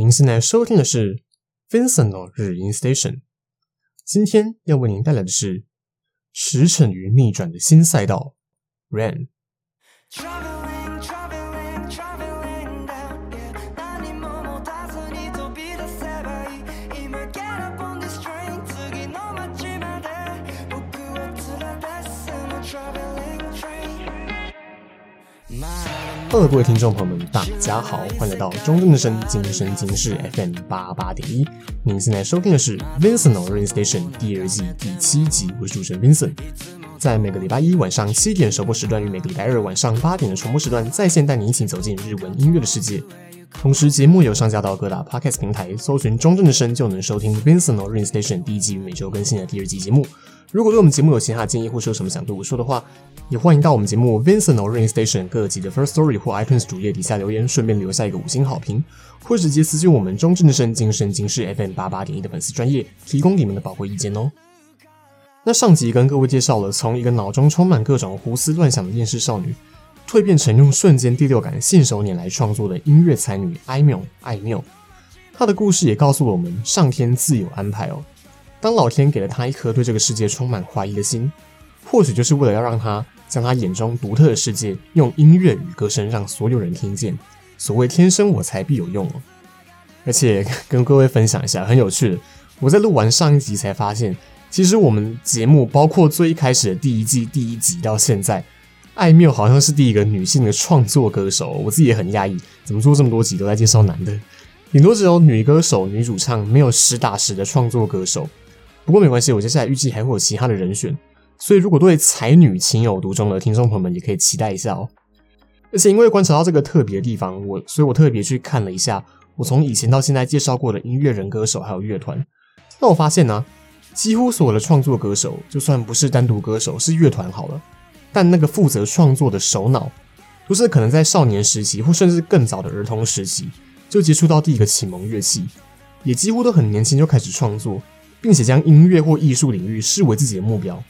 您现在收听的是 Vincent 的日音 Station。今天要为您带来的是驰骋于逆转的新赛道 Ren。各位听众朋友们，大家好，欢迎来到中正之声今生今世 FM 八八点一。您现在收听的是 Vincent Rain Station 第二季第七集，我是主持人 Vincent。在每个礼拜一晚上七点首播时段与每个礼拜二晚上八点的重播时段，在线带您一起走进日文音乐的世界。同时，节目有上架到各大 Podcast 平台，搜寻中正之声就能收听 Vincent Rain Station 第一季每周更新的第二季节目。如果对我们节目有其他建议，或是有什么想对我说的话，也欢迎到我们节目 Vincent Rain Station 各集的 First Story 或 iTunes 主页底下留言，顺便留下一个五星好评，或直接私信我们中正之声今生今世 FM 八八点一的粉丝专业，提供你们的宝贵意见哦。那上集跟各位介绍了从一个脑中充满各种胡思乱想的厌世少女，蜕变成用瞬间第六感信手拈来创作的音乐才女艾缪艾缪，她的故事也告诉了我们上天自有安排哦。当老天给了他一颗对这个世界充满怀疑的心，或许就是为了要让他将他眼中独特的世界用音乐与歌声让所有人听见。所谓天生我材必有用哦。而且跟各位分享一下很有趣的，我在录完上一集才发现，其实我们节目包括最一开始的第一季第一集到现在，艾缪好像是第一个女性的创作歌手。我自己也很讶异，怎么做这么多集都在介绍男的，顶多只有女歌手、女主唱，没有实打实的创作歌手。不过没关系，我接下来预计还会有其他的人选，所以如果对才女情有独钟的听众朋友们，也可以期待一下哦。而且因为观察到这个特别的地方，我所以我特别去看了一下，我从以前到现在介绍过的音乐人、歌手还有乐团，那我发现呢、几乎所有的创作歌手，就算不是单独歌手，是乐团好了，但那个负责创作的首脑，都是可能在少年时期或甚至更早的儿童时期就接触到第一个启蒙乐器，也几乎都很年轻就开始创作。并且将音乐或艺术领域视为自己的目标，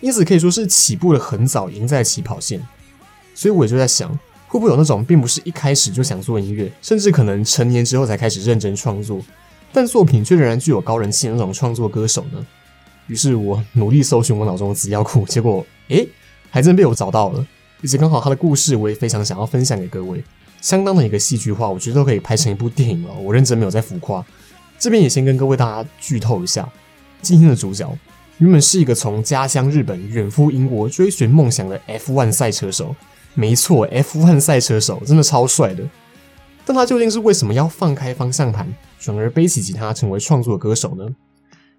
因此可以说是起步的很早，赢在起跑线。所以我也就在想，会不会有那种并不是一开始就想做音乐，甚至可能成年之后才开始认真创作，但作品却仍然具有高人气的那种创作歌手呢？于是我努力搜寻我脑中的资料库，结果诶，还真被我找到了，而且刚好他的故事我也非常想要分享给各位，相当的一个戏剧化，我觉得都可以拍成一部电影了。我认真没有在浮夸。这边也先跟各位大家剧透一下，今天的主角原本是一个从家乡日本远赴英国追寻梦想的 F1 赛车手，没错，F1 赛车手真的超帅的。但他究竟是为什么要放开方向盘，转而背起吉他成为创作歌手呢？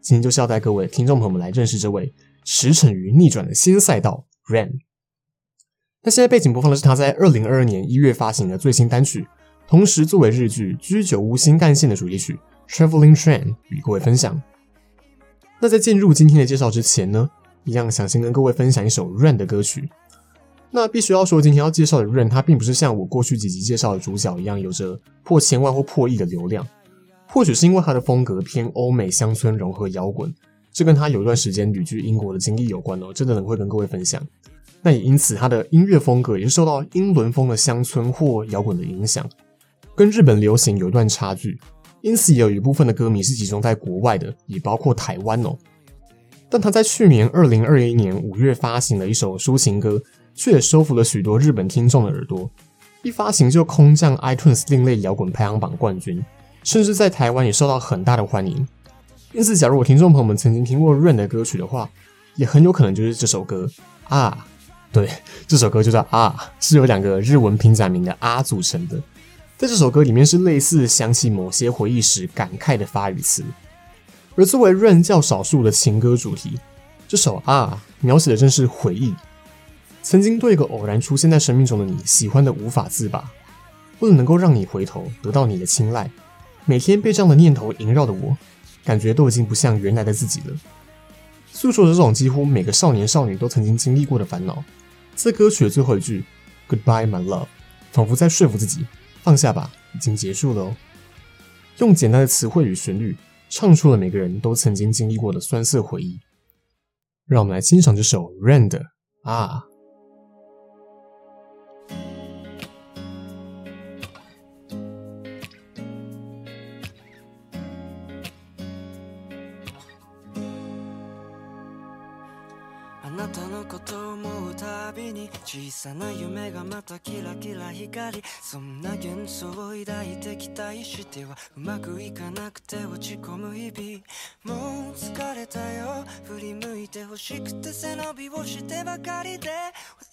今天就是要带各位听众朋友们来认识这位驰骋于逆转的新赛道 Ren。那现在背景播放的是他在二零二二年一月发行的最新单曲，同时作为日剧《居酒屋新干线》的主题曲。Traveling Train 与各位分享。那在进入今天的介绍之前呢，一样想先跟各位分享一首 Ren 的歌曲。那必须要说，今天要介绍的 Ren，他并不是像我过去几集介绍的主角一样，有着破千万或破亿的流量。或许是因为他的风格偏欧美乡村融合摇滚，这跟他有一段时间旅居英国的经历有关哦。真的会跟各位分享。那也因此，他的音乐风格也是受到英伦风的乡村或摇滚的影响，跟日本流行有一段差距。因此，也有一部分的歌迷是集中在国外的，也包括台湾哦。但他在去年二零二一年五月发行了一首抒情歌，却也收服了许多日本听众的耳朵。一发行就空降 iTunes 另类摇滚排行榜冠军，甚至在台湾也受到很大的欢迎。因此，假如我听众朋友们曾经听过 Ren 的歌曲的话，也很有可能就是这首歌啊。对，这首歌就叫啊，是由两个日文平假名的啊组成的。在这首歌里面是类似想起某些回忆时感慨的发语词，而作为 Ren 较少数的情歌主题，这首啊描写的正是回忆，曾经对一个偶然出现在生命中的你喜欢的无法自拔，为了能够让你回头得到你的青睐，每天被这样的念头萦绕的我，感觉都已经不像原来的自己了。诉说着这种几乎每个少年少女都曾经经历过的烦恼，在歌曲的最后一句 Goodbye my love，仿佛在说服自己。放下吧，已经结束了哦。用简单的词汇与旋律，唱出了每个人都曾经经历过的酸涩回忆。让我们来欣赏这首 Ren 的《啊》。小さな梦がまたキラキラ光りそんな幻想を抱いて期待してはうまくいかなくて落ち込む日々もう疲れたよ振り向いて欲しくて背伸びをしてばかりで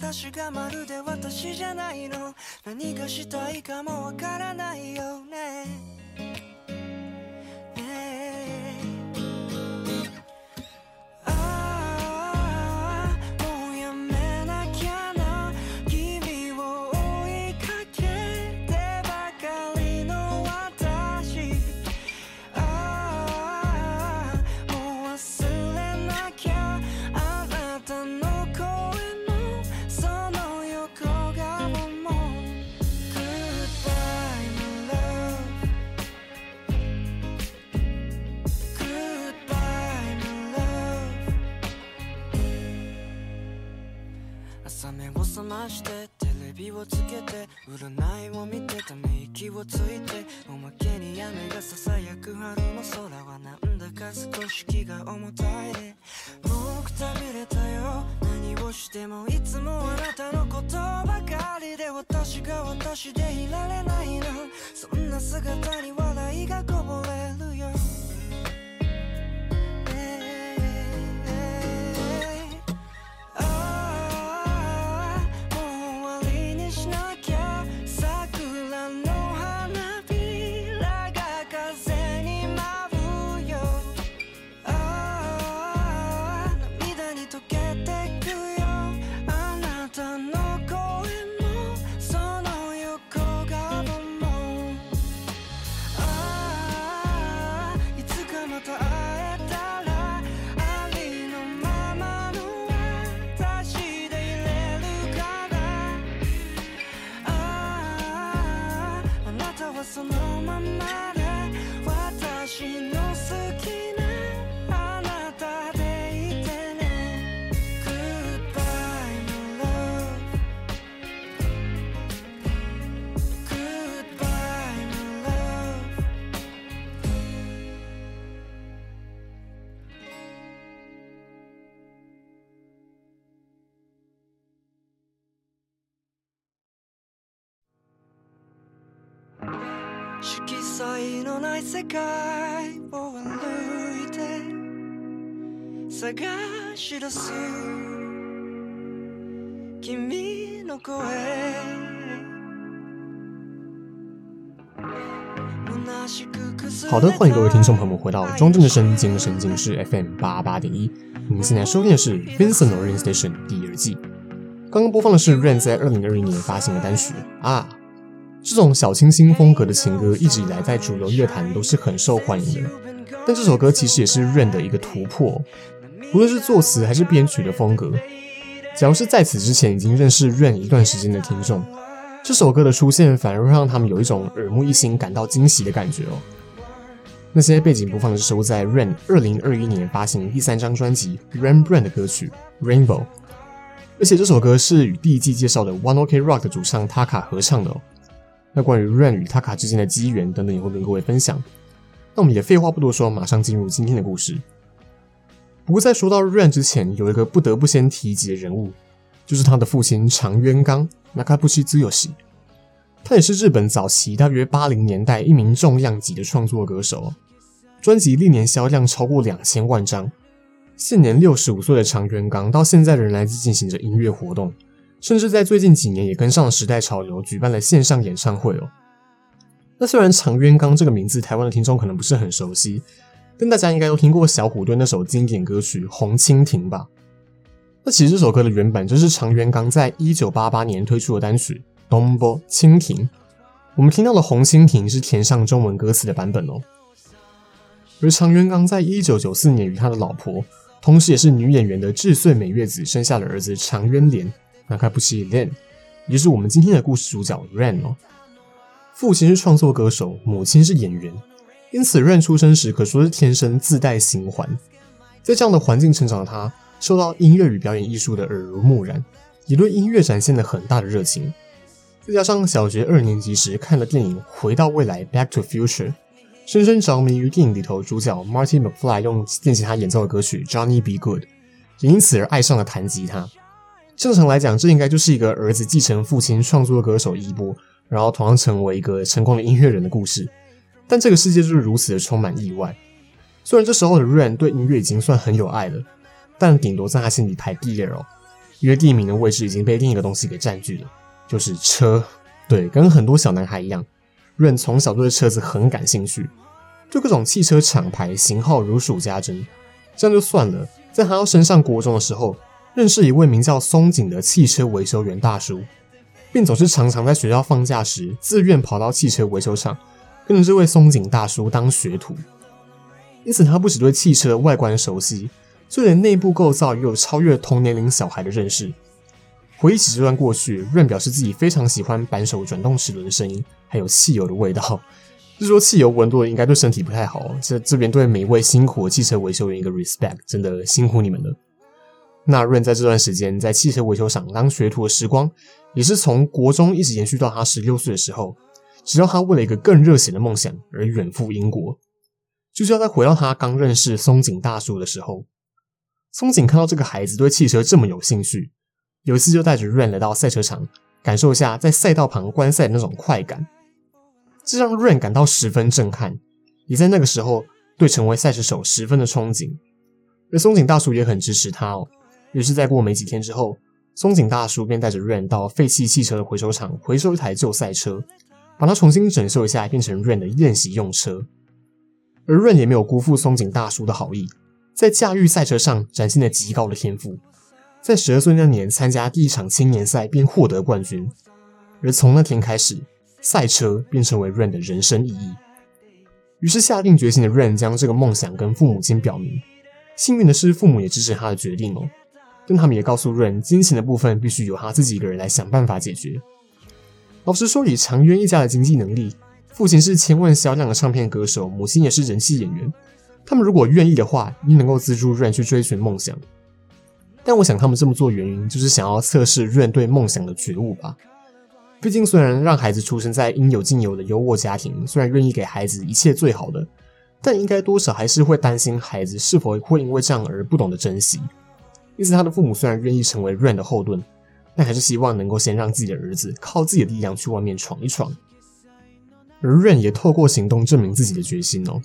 私がまるで私じゃないの。何がしたいかもわからないよね。してテレビをつけて占いを見てため息をついて彩のない世界を歩いて探し出す君の声好的，欢迎各位听众朋友们回到中正的声精神经是 FM 八八点一。您现在收听的是 Vincent Orientation Station 第二季。刚刚播放的是 Rain 在二零二一年发行的单曲啊。 这种小清新风格的情歌一直以来在主流乐坛都是很受欢迎的，但这首歌其实也是 Rain 的一个突破，无论是作词还是编曲的风格。假如是在此之前已经认识 Rain 一段时间的听众，这首歌的出现反而会让他们有一种耳目一新、感到惊喜的感觉哦。那些背景播放的是收在 Rain 二零二一年发行第三张专辑《Rain Brand》的歌曲《Rainbow》，而且这首歌是与第一季介绍的 One OK Rock 主唱 Taka 合唱的哦。那关于 ran 与 Taka 之间的机缘等等，也会跟各位分享。那我们也废话不多说，马上进入今天的故事。不过在说到 ran 之前，有一个不得不先提及的人物，就是他的父亲长渊刚 Nakabushi Zuyoshi）。他也是日本早期大约八零年代一名重量级的创作歌手，专辑历年销量超过两千万张。现年六十五岁的长渊刚，到现在仍然在进行着音乐活动。甚至在最近几年也跟上了时代潮流，举办了线上演唱会哦。那虽然长渊刚这个名字，台湾的听众可能不是很熟悉，但大家应该都听过小虎队那首经典歌曲《红蜻蜓》吧？那其实这首歌的原版就是长渊刚在一九八八年推出的单曲《东波蜻蜓》。我们听到的《红蜻蜓》是填上中文歌词的版本哦。而长渊刚在一九九四年与他的老婆，同时也是女演员的智穗美月子生下了儿子长渊廉。那开不起 Len，也就是我们今天的故事主角 Rain 哦。父亲是创作歌手，母亲是演员，因此 Rain 出生时可说是天生自带星环。在这样的环境成长的他，受到音乐与表演艺术的耳濡目染，也对音乐展现了很大的热情。再加上小学二年级时看了电影《回到未来》（Back to Future），深深着迷于电影里头主角 Marty McFly 用电吉他演奏的歌曲《Johnny Be Good》。也因此而爱上了弹吉他。正常来讲，这应该就是一个儿子继承父亲创作的歌手衣钵，然后同样成为一个成功的音乐人的故事。但这个世界就是如此的充满意外。虽然这时候的 Ren 对音乐已经算很有爱了，但顶多在他心里排第二哦，因为第一名的位置已经被另一个东西给占据了，就是车。对，跟很多小男孩一样，Ren 从小对车子很感兴趣，对各种汽车厂牌型号如数家珍。这样就算了，在他要升上国中的时候。认识一位名叫松井的汽车维修员大叔，并总是常常在学校放假时自愿跑到汽车维修厂，跟着这位松井大叔当学徒。因此，他不只对汽车的外观熟悉，就连内部构造也有超越同年龄小孩的认识。回忆起这段过去，Ren 表示自己非常喜欢扳手转动齿轮的声音，还有汽油的味道。据说汽油闻多了应该对身体不太好。这这边对每一位辛苦的汽车维修员一个 respect，真的辛苦你们了。那 Ren 在这段时间在汽车维修厂当学徒的时光，也是从国中一直延续到他十六岁的时候，直到他为了一个更热血的梦想而远赴英国，就是要再回到他刚认识松井大叔的时候。松井看到这个孩子对汽车这么有兴趣，有一次就带着 Ren 来到赛车场，感受一下在赛道旁观赛的那种快感，这让 Ren 感到十分震撼，也在那个时候对成为赛车手十分的憧憬，而松井大叔也很支持他哦。于是，在过没几天之后，松井大叔便带着 Ren 到废弃汽车的回收厂回收一台旧赛车，把它重新整修一下，变成 Ren 的练习用车。而 Ren 也没有辜负松井大叔的好意，在驾驭赛车上展现了极高的天赋。在十二岁那年参加第一场青年赛，便获得冠军。而从那天开始，赛车便成为 Ren 的人生意义。于是下定决心的 Ren 将这个梦想跟父母亲表明。幸运的是，父母也支持他的决定哦。但他们也告诉 Ren，金钱的部分必须由他自己一个人来想办法解决。老实说，以长渊一家的经济能力，父亲是千万销量的唱片歌手，母亲也是人气演员。他们如果愿意的话，一定能够资助 Ren 去追寻梦想。但我想，他们这么做原因就是想要测试 Ren 对梦想的觉悟吧。毕竟，虽然让孩子出生在应有尽有的优渥家庭，虽然愿意给孩子一切最好的，但应该多少还是会担心孩子是否会因为这样而不懂得珍惜。因此，他的父母虽然愿意成为 Rain 的后盾，但还是希望能够先让自己的儿子靠自己的力量去外面闯一闯。而 Rain 也透过行动证明自己的决心哦。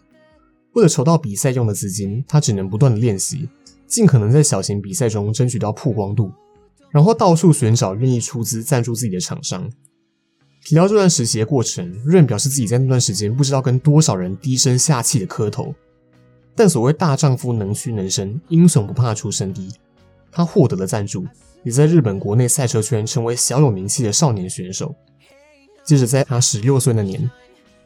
为了筹到比赛用的资金，他只能不断的练习，尽可能在小型比赛中争取到曝光度，然后到处寻找愿意出资赞助自己的厂商。提到这段实习的过程，Rain 表示自己在那段时间不知道跟多少人低声下气的磕头，但所谓大丈夫能屈能伸，英雄不怕出身低。他获得了赞助，也在日本国内赛车圈成为小有名气的少年选手。接着，在他十六岁那年，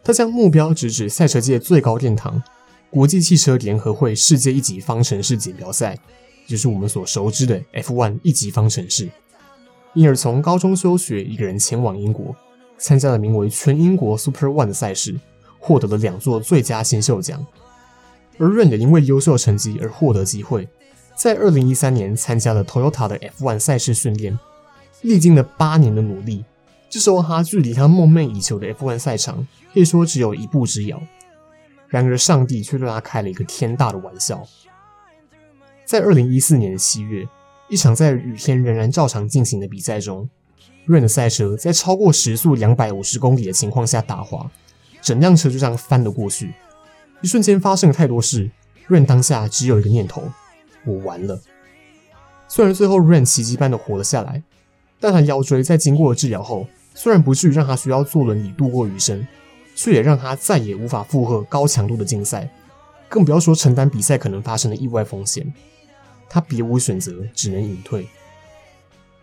他将目标直指赛车界最高殿堂——国际汽车联合会世界一级方程式锦标赛，也就是我们所熟知的 F1 一级方程式。因而，从高中休学，一个人前往英国，参加了名为全英国 Super One 的赛事，获得了两座最佳新秀奖。而 Ren 也因为优秀成绩而获得机会。在二零一三年参加了 Toyota 的 F1 赛事训练，历经了八年的努力，这时候他距离他梦寐以求的 F1 赛场可以说只有一步之遥。然而，上帝却对他开了一个天大的玩笑。在二零一四年的七月，一场在雨天仍然照常进行的比赛中，Ren 的赛车在超过时速两百五十公里的情况下打滑，整辆车就这样翻了过去。一瞬间发生了太多事，Ren 当下只有一个念头。我完了。虽然最后 Ren 奇迹般的活了下来，但他腰椎在经过了治疗后，虽然不至于让他需要坐轮椅度过余生，却也让他再也无法负荷高强度的竞赛，更不要说承担比赛可能发生的意外风险。他别无选择，只能隐退。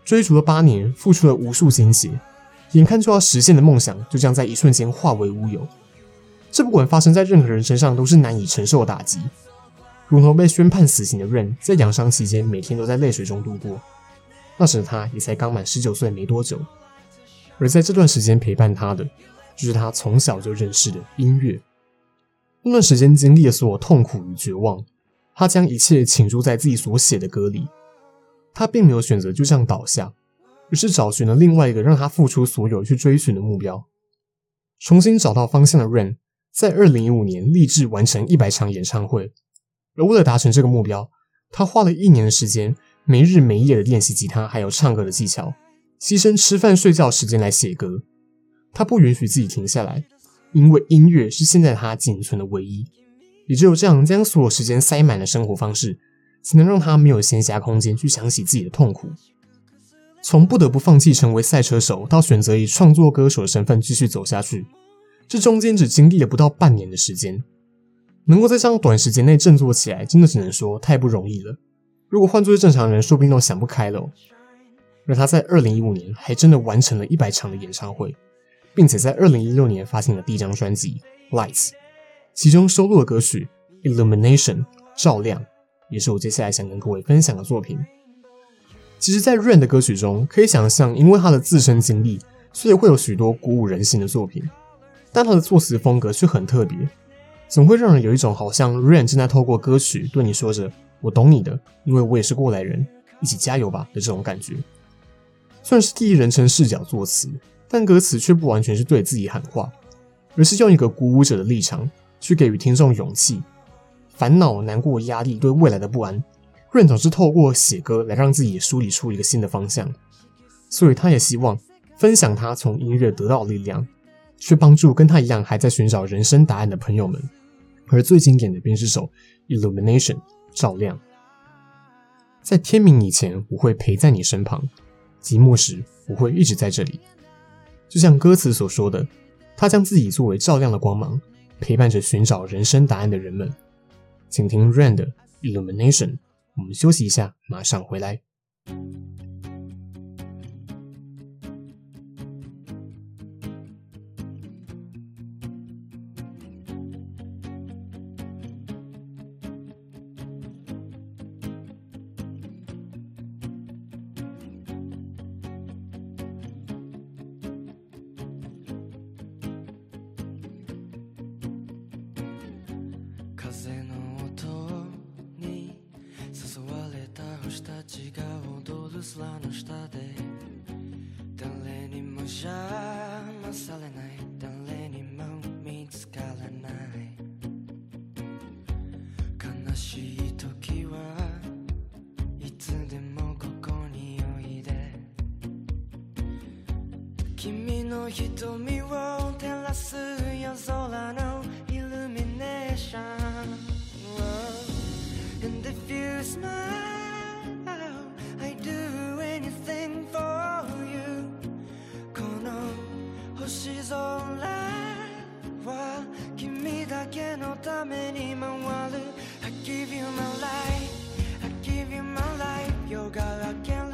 追逐了八年，付出了无数心血，眼看就要实现的梦想，就这样在一瞬间化为乌有。这不管发生在任何人身上，都是难以承受的打击。如同被宣判死刑的 Ren，在养伤期间每天都在泪水中度过。那时的他也才刚满十九岁没多久，而在这段时间陪伴他的，就是他从小就认识的音乐。那段时间经历了所有痛苦与绝望，他将一切倾注在自己所写的歌里。他并没有选择就这样倒下，而是找寻了另外一个让他付出所有去追寻的目标。重新找到方向的 Ren，在二零一五年立志完成一百场演唱会。而为了达成这个目标，他花了一年的时间，没日没夜的练习吉他还有唱歌的技巧，牺牲吃饭睡觉时间来写歌。他不允许自己停下来，因为音乐是现在他仅存的唯一。也只有这样，将所有时间塞满了生活方式，才能让他没有闲暇空间去想起自己的痛苦。从不得不放弃成为赛车手，到选择以创作歌手的身份继续走下去，这中间只经历了不到半年的时间。能够在这样短时间内振作起来，真的只能说太不容易了。如果换作是正常人，说不定都想不开了。而他在二零一五年还真的完成了一百场的演唱会，并且在二零一六年发行了第一张专辑《Lights》，其中收录的歌曲《Illumination》照亮，也是我接下来想跟各位分享的作品。其实，在 Rain 的歌曲中，可以想象，因为他的自身经历，所以会有许多鼓舞人心的作品，但他的作词风格却很特别。总会让人有一种好像 Rain 正在透过歌曲对你说着“我懂你的，因为我也是过来人，一起加油吧”的这种感觉。虽然是第一人称视角作词，但歌词却不完全是对自己喊话，而是用一个鼓舞者的立场去给予听众勇气。烦恼、难过、压力、对未来的不安，Rain 总是透过写歌来让自己梳理出一个新的方向。所以他也希望分享他从音乐得到的力量。去帮助跟他一样还在寻找人生答案的朋友们，而最经典的便是首《Illumination》照亮。在天明以前，我会陪在你身旁；寂寞时，我会一直在这里。就像歌词所说的，他将自己作为照亮的光芒，陪伴着寻找人生答案的人们。请听 Rain 的《Illumination》。我们休息一下，马上回来。風の音に誘われた星たちが踊る空の下で。誰にも邪魔されない。誰にも見つからない。悲しい時はいつでもここにおいで。君の瞳を照らす smile. I'd do anything for you. この星空は君だけのために回る I give you my life. I give you my life. 夜が明け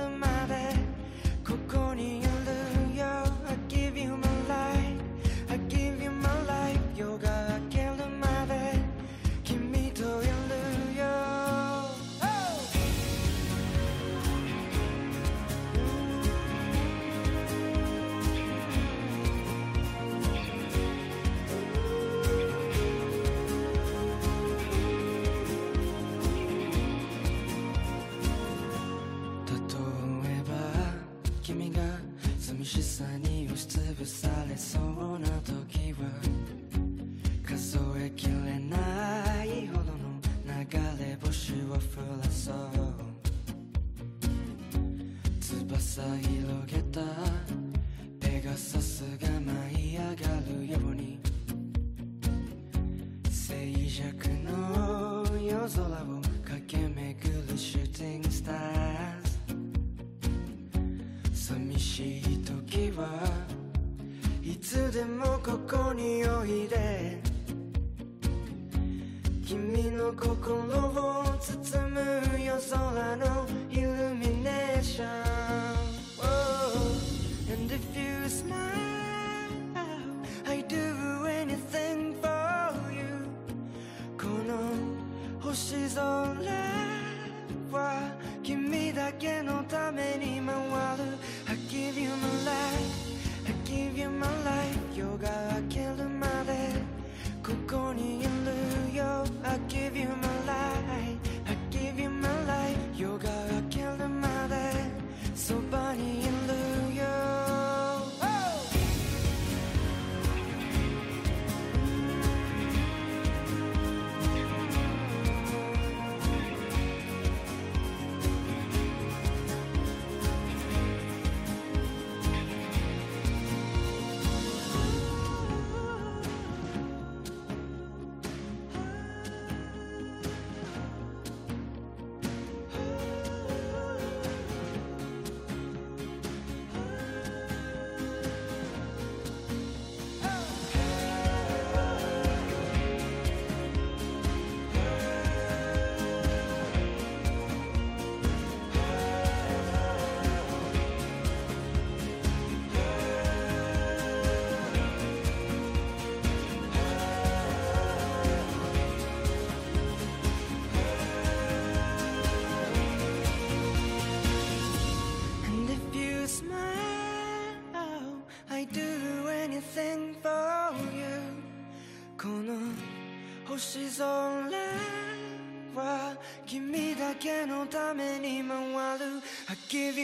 I give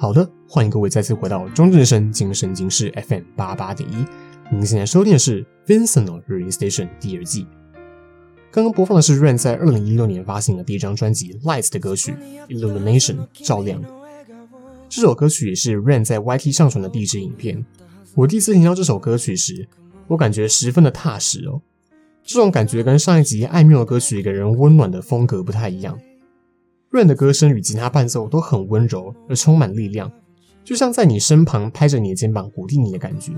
好的，欢迎各位再次回到中正生精神经室 FM 八八点一。您现在收听的是《Vincent Radio Station》第二季。刚刚播放的是 Rain 在二零一六年发行的第一张专辑《Lights》的歌曲《Illumination》照亮。这首歌曲也是 Rain 在 YT 上传的第一支影片。我第一次听到这首歌曲时，我感觉十分的踏实哦。这种感觉跟上一集艾缪的歌曲给人温暖的风格不太一样。Rain 的歌声与吉他伴奏都很温柔而充满力量，就像在你身旁拍着你的肩膀鼓励你的感觉。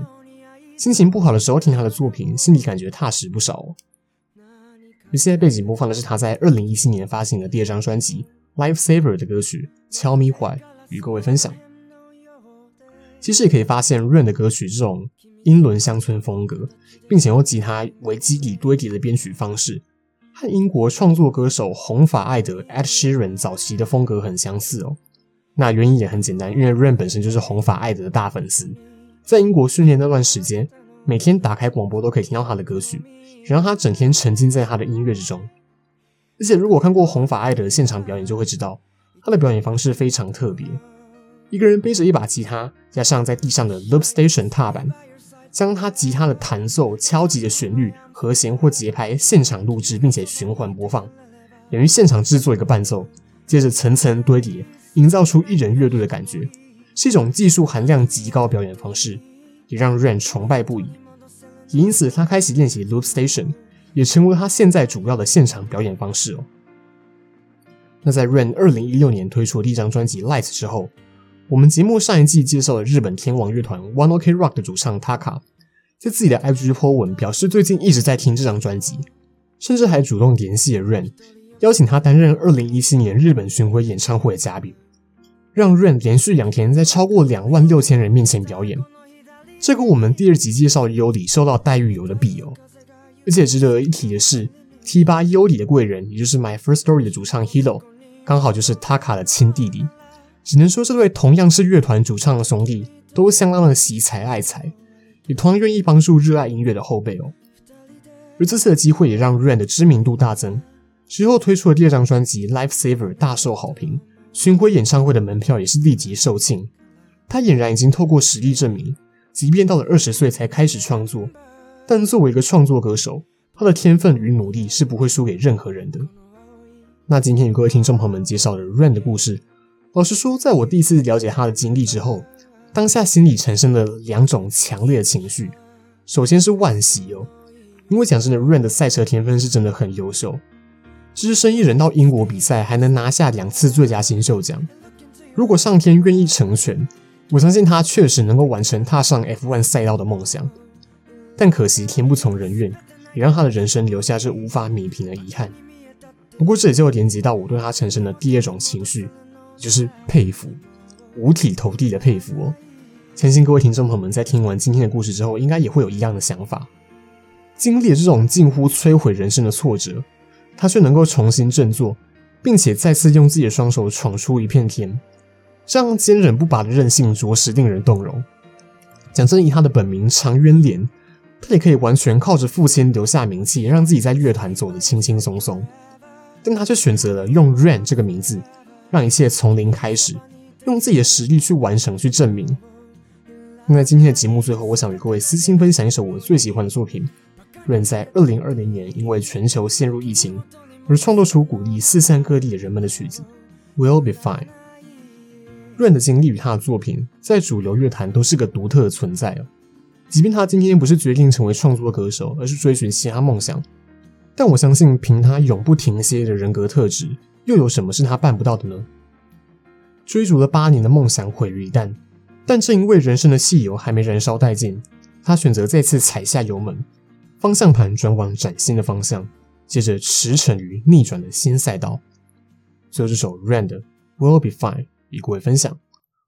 心情不好的时候听他的作品，心里感觉踏实不少哦。而现在背景播放的是他在二零一七年发行的第二张专辑《Life Saver》的歌曲《Tell Me Why》，与各位分享。其实也可以发现，Rain 的歌曲这种英伦乡村风格，并且用吉他为基底堆叠的编曲方式。和英国创作歌手红发艾德 Ed Sheeran 早期的风格很相似哦。那原因也很简单，因为 ran 本身就是红发艾德的大粉丝，在英国训练那段时间，每天打开广播都可以听到他的歌曲，让他整天沉浸在他的音乐之中。而且如果看过红发艾德现场表演，就会知道他的表演方式非常特别。一个人背着一把吉他，加上在地上的 Loop Station 踏板。将他吉他的弹奏、敲击的旋律、和弦或节拍现场录制，并且循环播放，等于现场制作一个伴奏，接着层层堆叠，营造出一人乐队的感觉，是一种技术含量极高表演方式，也让 ran 崇拜不已。也因此，他开始练习 Loop Station，也成为他现在主要的现场表演方式哦。那在 ran 二零一六年推出的第一张专辑《Light》之后。我们节目上一季介绍了日本天王乐团 One Ok Rock 的主唱 Taka，在自己的 IG po 文表示最近一直在听这张专辑，甚至还主动联系了 Rain，邀请他担任2017年日本巡回演唱会的嘉宾，让 Rain 连续两天在超过两万六千人面前表演。这个我们第二集介绍的优里受到待遇有的比哦，而且值得一提的是，T 八优里的贵人，也就是 My First Story 的主唱 Hilo，刚好就是 Taka 的亲弟弟。只能说，这对同样是乐团主唱的兄弟都相当的惜才爱才，也同样愿意帮助热爱音乐的后辈哦。而这次的机会也让 Ran 的知名度大增，之后推出的第二张专辑《Life Saver》大受好评，巡回演唱会的门票也是立即售罄。他俨然已经透过实力证明，即便到了二十岁才开始创作，但作为一个创作歌手，他的天分与努力是不会输给任何人的。那今天与各位听众朋友们介绍的 Ran 的故事。老实说，在我第一次了解他的经历之后，当下心里产生了两种强烈的情绪。首先是惋惜哦，因为讲真的 ran 的赛车天分是真的很优秀，只身一人到英国比赛，还能拿下两次最佳新秀奖。如果上天愿意成全，我相信他确实能够完成踏上 F1 赛道的梦想。但可惜天不从人愿，也让他的人生留下这无法弥平的遗憾。不过这也就连接到我对他产生的第二种情绪。就是佩服，五体投地的佩服哦！相信各位听众朋友们在听完今天的故事之后，应该也会有一样的想法。经历了这种近乎摧毁人生的挫折，他却能够重新振作，并且再次用自己的双手闯出一片天，这样坚韧不拔的韧性着实令人动容。讲真，以他的本名长渊廉，他也可以完全靠着父亲留下名气，让自己在乐团走得轻轻松松，但他却选择了用 Ran 这个名字。让一切从零开始，用自己的实力去完成、去证明。那在今天的节目最后，我想与各位私心分享一首我最喜欢的作品。Rain 在二零二零年因为全球陷入疫情，而创作出鼓励四散各地的人们的曲子《Will Be Fine》。Rain 的经历与他的作品，在主流乐坛都是个独特的存在啊。即便他今天不是决定成为创作歌手，而是追寻其他梦想，但我相信，凭他永不停歇的人格特质，又有什么是他办不到的呢？追逐了八年的梦想毁于一旦。但正因为人生的汽油还没燃烧殆尽，他选择再次踩下油门，方向盘转往崭新的方向，接着驰骋于逆转的新赛道。最后这首 Rain 的 We'll Be Fine 与各位分享，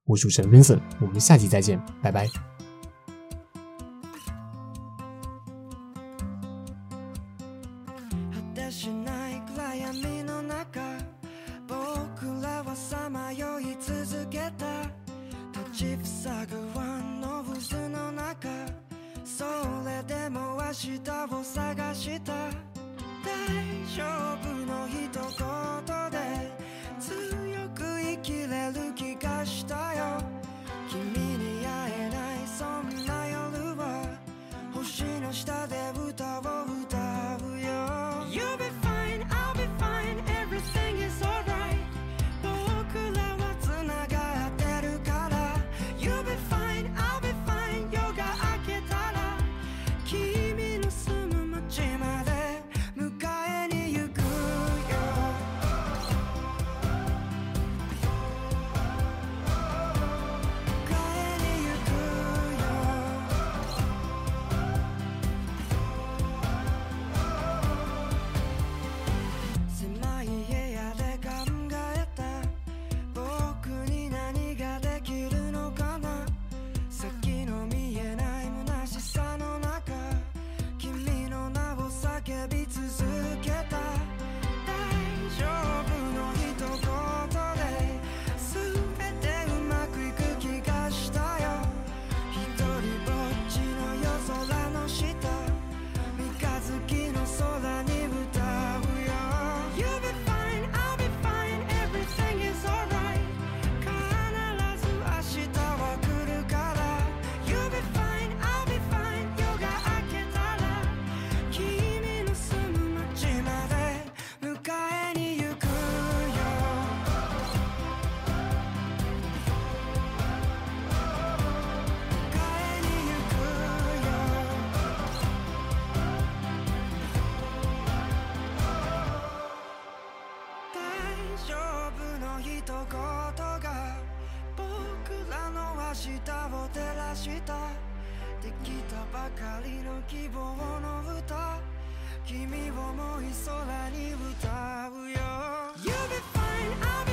我是主持人 Vincent，我们下期再见，拜拜。る気がしたよ。君に会えないそんな夜は。星の下ばかりの希望の歌。君をもい空に歌うよ。You'll be fine, I'll